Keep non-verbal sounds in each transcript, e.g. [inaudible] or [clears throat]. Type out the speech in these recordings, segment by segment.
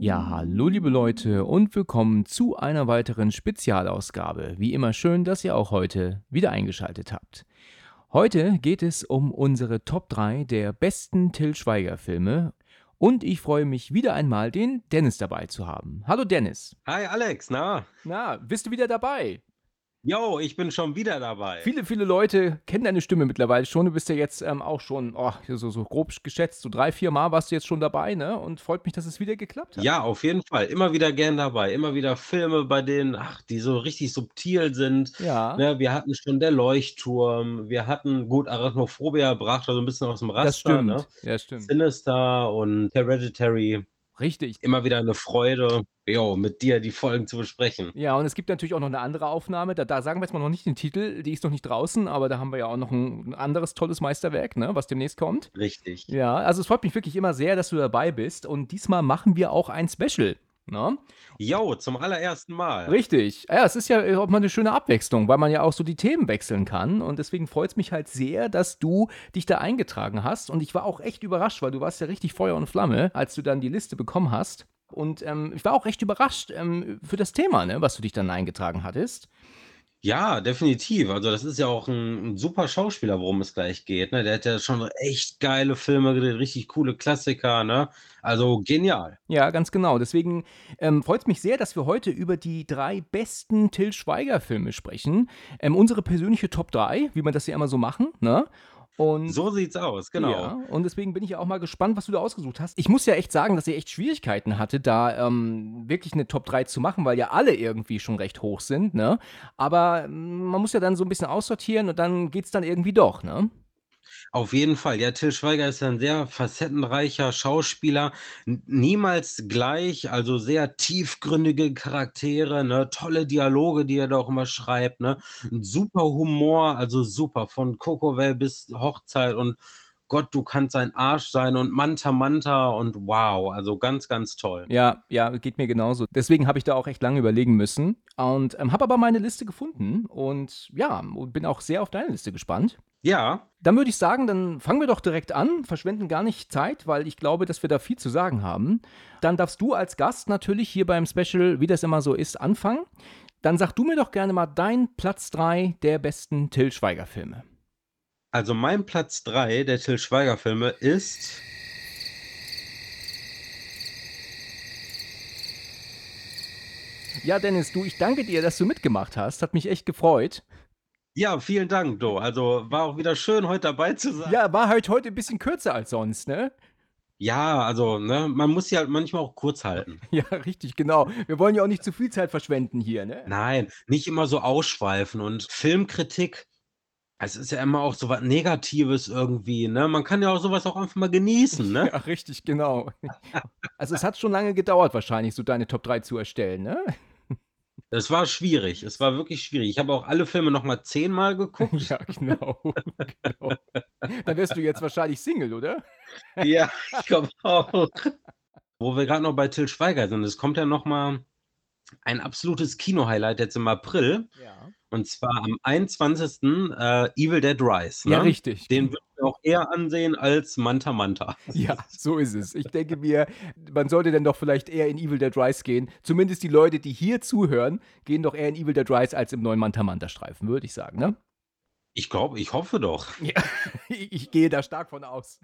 Ja, hallo liebe Leute und willkommen zu einer weiteren Spezialausgabe. Wie immer schön, dass ihr auch heute wieder eingeschaltet habt. Heute geht es um unsere Top 3 der besten Till Schweiger Filme und ich freue mich wieder einmal, den Dennis dabei zu haben. Hallo Dennis. Hi Alex, na? Na, bist du wieder dabei? Jo, ich bin schon wieder dabei. Viele, viele Leute kennen deine Stimme mittlerweile schon. Du bist ja jetzt ähm, auch schon, oh, so, so grob geschätzt, so drei, vier Mal warst du jetzt schon dabei, ne? Und freut mich, dass es wieder geklappt hat. Ja, auf jeden Fall. Immer wieder gern dabei. Immer wieder Filme, bei denen, ach, die so richtig subtil sind. Ja. Ne, wir hatten schon Der Leuchtturm. Wir hatten, gut, Arachnophobia brach da so ein bisschen aus dem Raster. das stimmt. Ne? Ja, stimmt. Sinister und Hereditary. Richtig. Immer wieder eine Freude, jo, mit dir die Folgen zu besprechen. Ja, und es gibt natürlich auch noch eine andere Aufnahme. Da, da sagen wir jetzt mal noch nicht den Titel, die ist noch nicht draußen, aber da haben wir ja auch noch ein, ein anderes tolles Meisterwerk, ne, was demnächst kommt. Richtig. Ja, also es freut mich wirklich immer sehr, dass du dabei bist. Und diesmal machen wir auch ein Special. Ne? Jo, zum allerersten Mal. Richtig. Ja, es ist ja auch mal eine schöne Abwechslung, weil man ja auch so die Themen wechseln kann. Und deswegen freut es mich halt sehr, dass du dich da eingetragen hast. Und ich war auch echt überrascht, weil du warst ja richtig Feuer und Flamme, als du dann die Liste bekommen hast. Und ähm, ich war auch recht überrascht ähm, für das Thema, ne, was du dich dann eingetragen hattest. Ja, definitiv. Also, das ist ja auch ein 'n super Schauspieler, worum es gleich geht, ne? Der hat ja schon echt geile Filme gedreht, richtig coole Klassiker, ne? Also, genial. Ja, ganz genau. Deswegen ähm, freut es mich sehr, dass wir heute über die drei besten Till Schweiger-Filme sprechen. Ähm, unsere persönliche Top 3, wie wir das ja immer so machen, ne? Und So sieht's aus, genau. Ja, und deswegen bin ich ja auch mal gespannt, was du da ausgesucht hast. Ich muss ja echt sagen, dass ich echt Schwierigkeiten hatte, da ähm, wirklich eine Top 3 zu machen, weil ja alle irgendwie schon recht hoch sind, ne? Aber ähm, man muss ja dann so ein bisschen aussortieren und dann geht's dann irgendwie doch, ne? Auf jeden Fall. Ja, Till Schweiger ist ja 'n sehr facettenreicher Schauspieler, n niemals gleich, also sehr tiefgründige Charaktere, ne, tolle Dialoge, die er da auch immer schreibt, ne? super Humor, also super, von Kokowell bis Hochzeit und Gott, du kannst ein Arsch sein und Manta Manta und wow, also ganz, ganz toll. Ja, ja, geht mir genauso. Deswegen habe ich da auch echt lange überlegen müssen und ähm, habe aber meine Liste gefunden und ja, bin auch sehr auf deine Liste gespannt. Ja, Dann würde ich sagen, dann fangen wir doch direkt an, verschwenden gar nicht Zeit, weil ich glaube, dass wir da viel zu sagen haben. Dann darfst du als Gast natürlich hier beim Special, wie das immer so ist, anfangen. Dann sag du mir doch gerne mal dein Platz 3 der besten Till Schweiger Filme. also mein Platz 3 der Till Schweiger Filme ist Ja, Dennis, du, ich danke dir, dass du mitgemacht hast. Hat mich echt gefreut. Ja, vielen Dank, Du. Also, war auch wieder schön, heute dabei zu sein. Ja, war halt heute ein bisschen kürzer als sonst, ne? Ja, also, ne, man muss sie halt manchmal auch kurz halten. [laughs] Ja, richtig, genau. Wir wollen ja auch nicht zu viel Zeit verschwenden hier, ne? Nein, nicht immer so ausschweifen und Filmkritik, es ist ja immer auch so was Negatives irgendwie, ne? Man kann ja auch so was auch einfach mal genießen, ne? Ja, richtig, genau. Also es hat schon lange gedauert wahrscheinlich, so deine Top 3 zu erstellen, ne? Es war schwierig, es war wirklich schwierig. Ich habe auch alle Filme noch mal zehnmal [laughs] geguckt. Ja, genau. genau. Dann wärst du jetzt wahrscheinlich Single, oder? Ja, [laughs] ich glaube auch. Wo wir gerade noch bei Till Schweiger sind, es kommt ja noch mal ein absolutes Kino-Highlight jetzt im April. Ja. Und zwar am 21. Äh, Evil Dead Rise. Ja, Ne? richtig. Den würde ich auch eher ansehen als Manta Manta. [laughs] Ja, so ist es. Ich denke mir, man sollte dann doch vielleicht eher in Evil Dead Rise gehen. Zumindest die Leute, die hier zuhören, gehen doch eher in Evil Dead Rise als im neuen Manta Manta Streifen, würde ich sagen, ne? Ich glaube, ich hoffe doch. [laughs] Ja, ich, ich gehe da stark von aus.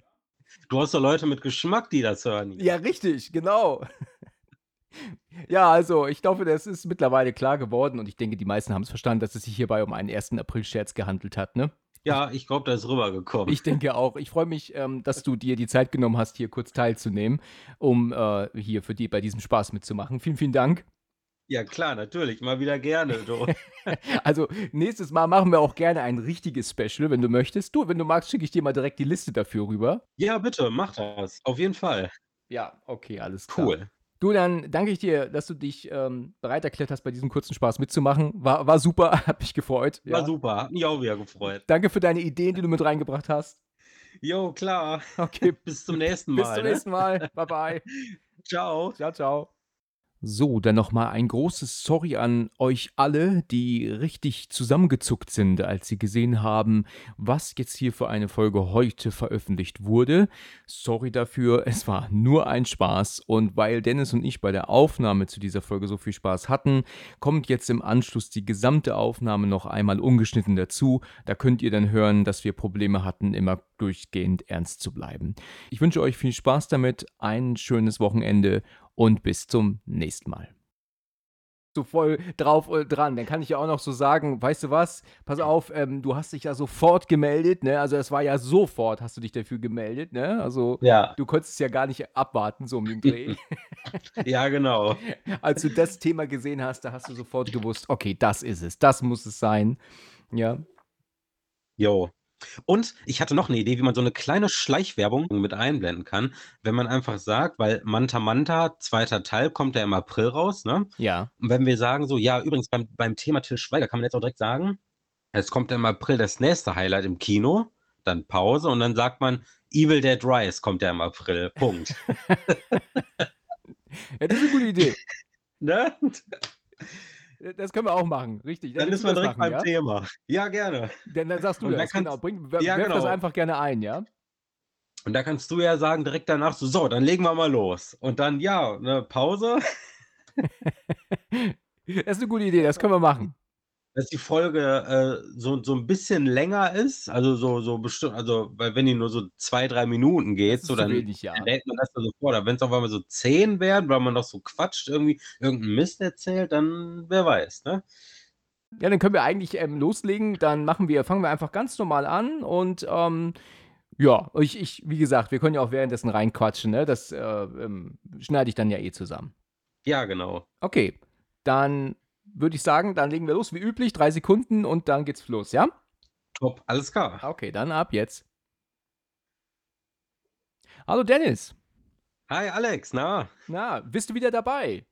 Du hast doch Leute mit Geschmack, die das hören. Ja, richtig, genau. Ja, also ich glaube, das ist mittlerweile klar geworden und ich denke, die meisten haben es verstanden, dass es sich hierbei um einen 1. April-Scherz gehandelt hat, ne? Ja, ich glaube, da ist rübergekommen. Ich denke auch. Ich freue mich, ähm, dass du dir die Zeit genommen hast, hier kurz teilzunehmen, um äh, hier für die bei diesem Spaß mitzumachen. Vielen, vielen Dank. Ja klar, natürlich, mal wieder gerne, du. [laughs] Also, nächstes Mal machen wir auch gerne ein richtiges Special, wenn du möchtest. Du, wenn du magst, schicke ich dir mal direkt die Liste dafür rüber. Ja, bitte, mach das. Auf jeden Fall. Ja, okay, alles klar. Cool. Du, dann danke ich dir, dass du dich ähm, bereit erklärt hast, bei diesem kurzen Spaß mitzumachen. War, war super, [laughs] hat mich gefreut. War Ja. super, hat mich auch wieder gefreut. Danke für deine Ideen, die du mit reingebracht hast. Jo, klar. Okay, [laughs] Bis zum nächsten Mal. bis zum ne? nächsten Mal. Bye, bye. [laughs] Ciao. Ciao, ciao. So, dann nochmal ein großes Sorry an euch alle, die richtig zusammengezuckt sind, als sie gesehen haben, was jetzt hier für eine Folge heute veröffentlicht wurde. Sorry dafür, [laughs] es war nur ein Spaß und weil Dennis und ich bei der Aufnahme zu dieser Folge so viel Spaß hatten, kommt jetzt im Anschluss die gesamte Aufnahme noch einmal ungeschnitten dazu. Da könnt ihr dann hören, dass wir Probleme hatten, immer durchgehend ernst zu bleiben. Ich wünsche euch viel Spaß damit, ein schönes Wochenende und bis zum nächsten Mal. So voll drauf und dran. Dann kann ich ja auch noch so sagen, weißt du was, pass auf, ähm, du hast dich ja sofort gemeldet, ne? Also es war ja sofort, hast du dich dafür gemeldet, ne? Also Ja, du konntest es ja gar nicht abwarten, so um den Dreh. [laughs] [laughs] ja, genau. Als du das Thema gesehen hast, da hast du sofort gewusst, okay, das ist es, das muss es sein. Ja. Jo. Und ich hatte noch eine Idee, wie man so eine kleine Schleichwerbung mit einblenden kann, wenn man einfach sagt, weil Manta Manta, zweiter Teil, kommt ja im April raus, ne? Ja. Und wenn wir sagen so, ja, übrigens beim, beim Thema Till Schweiger kann man jetzt auch direkt sagen, es kommt im April das nächste Highlight im Kino, dann Pause und dann sagt man, Evil Dead Rise kommt ja im April. Punkt. [laughs] Ja, das ist eine gute Idee. [laughs] ne? Das können wir auch machen, richtig. Dann willst ist man das direkt machen, beim ja? Thema. Ja, gerne. Dann, dann sagst du Und dann das, kannst- genau. Bring, werf Ja, das genau. einfach gerne ein, ja? Und da kannst du ja sagen direkt danach so, so, dann legen wir mal los. Und dann, ja, eine Pause, [laughs] Das ist eine gute Idee, das können wir machen. Dass die Folge äh, so, so ein bisschen länger ist. Also so, so bestimmt, also, weil wenn die nur so zwei, drei Minuten geht, so dann wenig, ja. stellt man das so vor. Wenn es auf einmal so zehn werden, weil man noch so quatscht, irgendwie irgendeinen Mist erzählt, dann wer weiß, ne? Ja, dann können wir eigentlich ähm, loslegen. Dann machen wir, fangen wir einfach ganz normal an und ähm, ja, ich, ich, wie gesagt, wir können ja auch währenddessen reinquatschen, ne? Das äh, ähm, schneide ich dann ja eh zusammen. Ja, genau. Okay, dann würde ich sagen, dann legen wir los, wie üblich, drei Sekunden und dann geht's los, ja? Top, alles klar. Okay, dann ab jetzt. Hallo Dennis. Hi Alex, na? Na, bist du wieder dabei?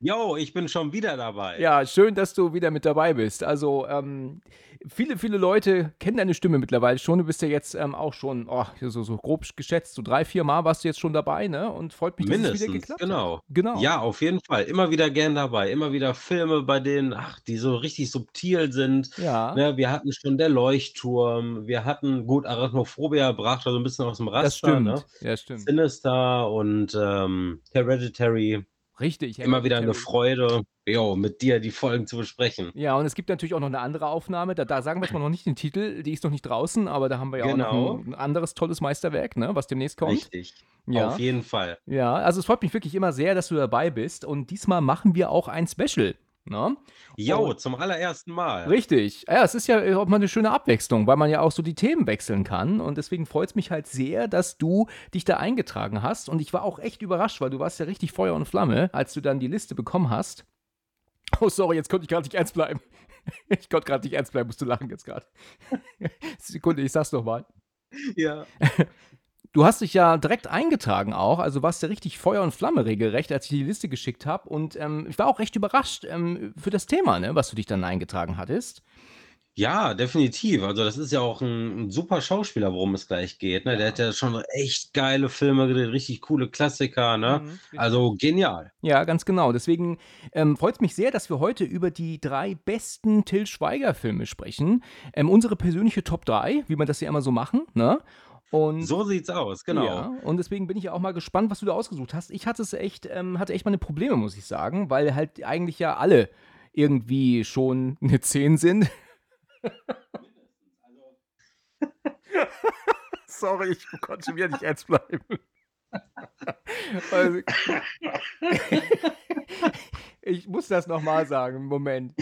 Jo, ich bin schon wieder dabei. Ja, schön, dass du wieder mit dabei bist. Also, ähm, viele, viele Leute kennen deine Stimme mittlerweile schon. Du bist ja jetzt ähm, auch schon, oh, so, so grob geschätzt, so drei, vier Mal warst du jetzt schon dabei, ne? Und freut mich, dass es wieder Mindestens, geklappt genau. hat. Genau. Ja, auf jeden Fall. Immer wieder gern dabei. Immer wieder Filme, bei denen, ach, die so richtig subtil sind. Ja, Ne, wir hatten schon der Leuchtturm, wir hatten, gut, Arachnophobia brach da so ein bisschen aus dem Raster, das stimmt. ne? Ja, stimmt. Sinister und ähm, Hereditary. Richtig. Immer wieder eine Hereditary. Freude, jo, mit dir die Folgen zu besprechen. Ja, und es gibt natürlich auch noch eine andere Aufnahme. Da, da sagen wir jetzt mal noch nicht den Titel, die ist noch nicht draußen, aber da haben wir ja auch Genau. noch ein, ein anderes tolles Meisterwerk, ne, was demnächst kommt. Richtig. Ja. Auf jeden Fall. Ja, also es freut mich wirklich immer sehr, dass du dabei bist. Und diesmal machen wir auch ein Special. Ne? Jo, zum allerersten Mal. Richtig. Ja, es ist ja auch mal eine schöne Abwechslung, weil man ja auch so die Themen wechseln kann. Und deswegen freut es mich halt sehr, dass du dich da eingetragen hast. Und ich war auch echt überrascht, weil du warst ja richtig Feuer und Flamme, als du dann die Liste bekommen hast. Oh, sorry, jetzt konnte ich gerade nicht ernst bleiben. [laughs] Ich konnte gerade nicht ernst bleiben, musst du lachen jetzt gerade. [laughs] Sekunde, ich sag's noch mal. Ja. [laughs] Du hast dich ja direkt eingetragen auch, also warst ja richtig Feuer und Flamme regelrecht, als ich die Liste geschickt habe. Und ähm, ich war auch recht überrascht ähm, für das Thema, ne, was du dich dann eingetragen hattest. Ja, definitiv. Also das ist ja auch ein, ein super Schauspieler, worum es gleich geht. Ne? Der hat ja schon echt geile Filme gedreht, richtig coole Klassiker. Ne? Mhm. Also genial. Ja, ganz genau. Deswegen ähm, freut es mich sehr, dass wir heute über die drei besten Till Schweiger-Filme sprechen. Ähm, unsere persönliche Top 3, wie man das ja immer so machen. Ne? Und So sieht's aus, genau. Ja, und deswegen bin ich ja auch mal gespannt, was du da ausgesucht hast. Ich hatte es echt, ähm, hatte echt meine Probleme, muss ich sagen, weil halt eigentlich ja alle irgendwie schon [laughs] eine 10 sind. [laughs] Sorry, ich konnte wieder nicht ernst bleiben. [laughs] Also, ich muss das nochmal sagen. Moment.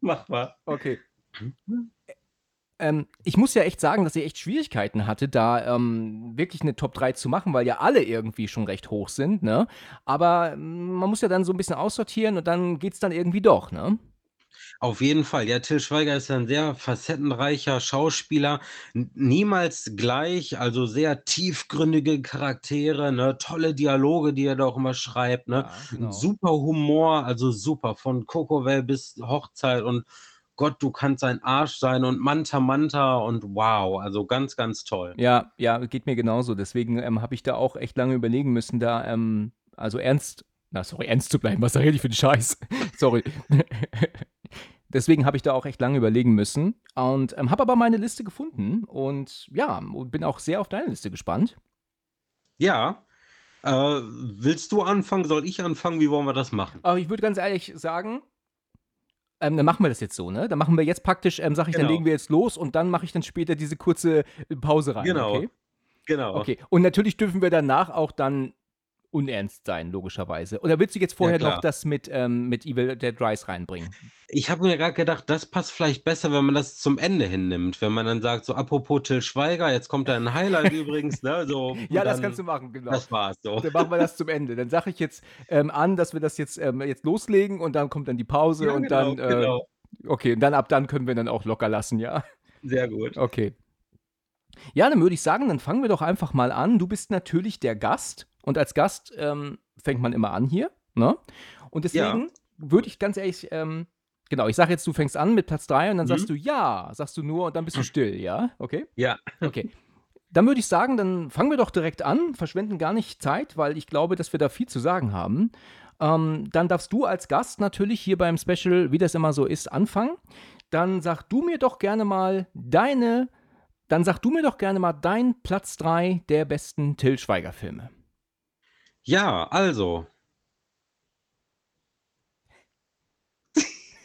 Mach mal. Okay. Ähm, ich muss ja echt sagen, dass ich echt Schwierigkeiten hatte, da ähm, wirklich eine Top 3 zu machen, weil ja alle irgendwie schon recht hoch sind, ne? Aber ähm, man muss ja dann so ein bisschen aussortieren und dann geht's dann irgendwie doch, ne? Auf jeden Fall. Ja, Til Schweiger ist ein sehr facettenreicher Schauspieler, n niemals gleich, also sehr tiefgründige Charaktere, ne, tolle Dialoge, die er da auch immer schreibt, ne? Ja, genau. super Humor, also super, von Kokowell bis Hochzeit und Gott, du kannst ein Arsch sein und Manta Manta und wow, also ganz, ganz toll. Ja, ja, geht mir genauso. Deswegen ähm, habe ich da auch echt lange überlegen müssen, da ähm, also ernst, na sorry, ernst zu bleiben. [laughs] Was rede ich für den Scheiß? [laughs] sorry. [laughs] Deswegen habe ich da auch echt lange überlegen müssen und ähm, habe aber meine Liste gefunden und ja, bin auch sehr auf deine Liste gespannt. Ja, äh, willst du anfangen? Soll ich anfangen? Wie wollen wir das machen? Aber ich würde ganz ehrlich sagen, ähm, dann machen wir das jetzt so, ne? Dann machen wir jetzt praktisch, ähm, sag ich, dann Genau. legen wir jetzt los und dann mache ich dann später diese kurze Pause rein, Genau. okay? Genau. Okay. Und natürlich dürfen wir danach auch dann unernst sein, logischerweise. Oder willst du jetzt vorher klar. noch das mit, ähm, mit Evil Dead Rise reinbringen? Ich habe mir grad gedacht, das passt vielleicht besser, wenn man das zum Ende hin nimmt. Wenn man dann sagt, so apropos Til Schweiger, jetzt kommt da 'n Highlight [laughs] übrigens, ne, so [laughs] Ja, das dann kannst du machen, genau. das war's so. Dann machen wir das zum Ende. Dann sage ich jetzt ähm, an, dass wir das jetzt, ähm, jetzt loslegen und dann kommt dann die Pause Ja, und genau, dann, äh, genau. okay, und dann ab dann können wir dann auch locker lassen, ja? Sehr gut. Okay. Ja, dann würde ich sagen, dann fangen wir doch einfach mal an. Du bist natürlich der Gast und als Gast ähm, fängt man immer an hier, ne? Und deswegen würde ich ganz ehrlich, ähm, genau, ich sage jetzt, du fängst an mit Platz 3 und dann sagst Mhm. du ja, sagst du nur und dann bist du still, ja? Okay? Ja. Okay. Dann würde ich sagen, dann fangen wir doch direkt an, verschwenden gar nicht Zeit, weil ich glaube, dass wir da viel zu sagen haben. Ähm, dann darfst du als Gast natürlich hier beim Special, wie das immer so ist, anfangen. Dann sag du mir doch gerne mal deine, dann sag du mir doch gerne mal dein Platz 3 der besten Till Schweiger Filme. Ja, also.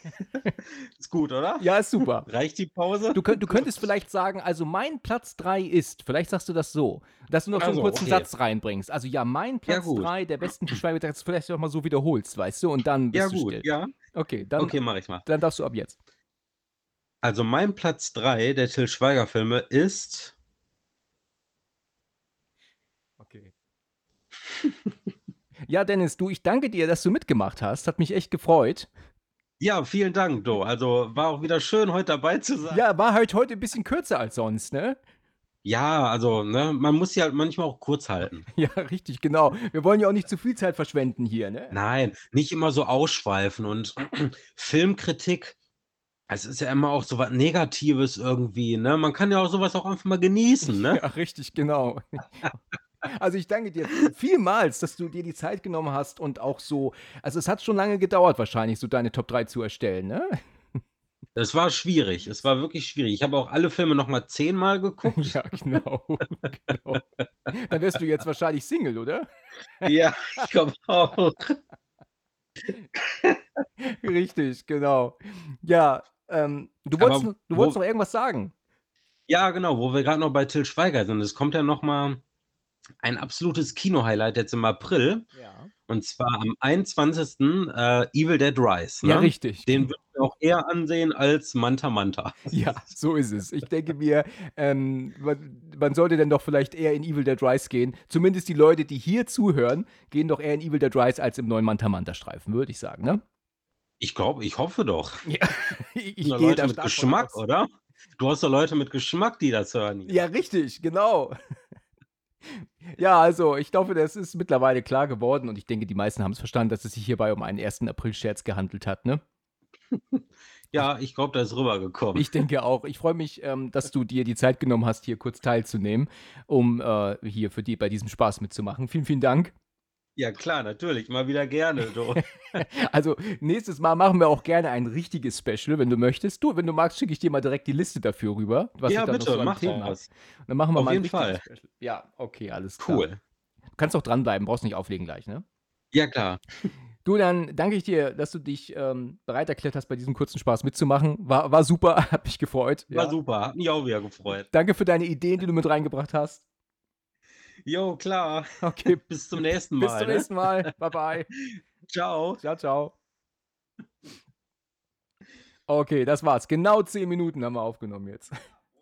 [laughs] Ist gut, oder? Ja, ist super. Reicht die Pause? Du, könnt, du könntest vielleicht sagen, also mein Platz 3 ist, vielleicht sagst du das so, dass du noch so einen Also, kurzen okay. Satz reinbringst. Also ja, mein Platz gut. 3 der besten Till du vielleicht auch mal so wiederholst, weißt du, und dann bist Ja, du gut, still. ja. Okay, dann, Okay, mache ich mal. dann darfst du ab jetzt. Also mein Platz 3 der Til Schweiger Filme ist [laughs] ja, Dennis, du, ich danke dir, dass du mitgemacht hast. Hat mich echt gefreut. ja, vielen Dank, Do. Also war auch wieder schön, heute dabei zu sein. Ja, war halt heute ein bisschen kürzer als sonst, ne? Ja, also, ne, man muss sie halt manchmal auch kurz halten. [laughs] Ja, richtig, genau. Wir wollen ja auch nicht zu viel Zeit verschwenden hier, ne? Nein, nicht immer so ausschweifen und [clears throat] Filmkritik, es ist ja immer auch so was Negatives irgendwie, ne? Man kann ja auch sowas auch einfach mal genießen, ne? [laughs] Ja, richtig, genau. Also ich danke dir vielmals, dass du dir die Zeit genommen hast und auch so, also es hat schon lange gedauert wahrscheinlich, so deine Top 3 zu erstellen, ne? Es war schwierig, es war wirklich schwierig. Ich habe auch alle Filme noch mal zehnmal geguckt. [laughs] Ja, genau. genau. Dann wärst du jetzt wahrscheinlich Single, oder? Ja, ich glaube auch. Richtig, genau. Ja, ähm, du Aber wolltest, du wo- wolltest noch irgendwas sagen. Ja, genau, wo wir gerade noch bei Til Schweiger sind. Es kommt ja noch mal ein absolutes Kino-Highlight jetzt im April. Ja. Und zwar am 21. Äh, Evil Dead Rise. Ne? Ja, richtig. Den würde ich auch eher ansehen als Manta Manta. [laughs] Ja, so ist es. Ich denke mir, ähm, man, man sollte dann doch vielleicht eher in Evil Dead Rise gehen. Zumindest die Leute, die hier zuhören, gehen doch eher in Evil Dead Rise als im neuen Manta Manta Streifen, würde ich sagen, ne? Ich glaube, ich hoffe doch. [laughs] Ja, ich, ich gehe da mit Geschmack, aus. oder? Du hast doch Leute mit Geschmack, die das hören. Ja, richtig, genau. Ja, also ich glaube, das ist mittlerweile klar geworden und ich denke, die meisten haben es verstanden, dass es sich hierbei um einen 1. April-Scherz gehandelt hat, ne? [laughs] Ja, ich glaube, da ist rübergekommen. Ich denke auch. Ich freue mich, ähm, dass du dir die Zeit genommen hast, hier kurz teilzunehmen, um äh, hier für die bei diesem Spaß mitzumachen. Vielen, vielen Dank. Ja, klar, natürlich. Mal wieder gerne. Du. [laughs] Also nächstes Mal machen wir auch gerne ein richtiges Special, wenn du möchtest. Du, wenn du magst, schicke ich dir mal direkt die Liste dafür rüber, was ja, bitte, noch so mach Themen das. Und Dann machen wir Auf mal ein jeden richtiges Fall. Special. Ja, okay, alles klar. Cool. Du kannst auch dranbleiben, brauchst nicht auflegen gleich, ne? Ja, klar. [laughs] Du, dann danke ich dir, dass du dich ähm, bereit erklärt hast, bei diesem kurzen Spaß mitzumachen. War, war super, [laughs] hat mich gefreut. War ja. super. Hat mich auch wieder gefreut. Danke für deine Ideen, die du mit reingebracht hast. Jo, klar. [laughs] Okay, [laughs] Bis zum nächsten Mal. bis zum ne? nächsten Mal. [laughs] Bye, bye. Ciao. Ciao, ciao. Okay, das war's. Genau zehn Minuten haben wir aufgenommen jetzt.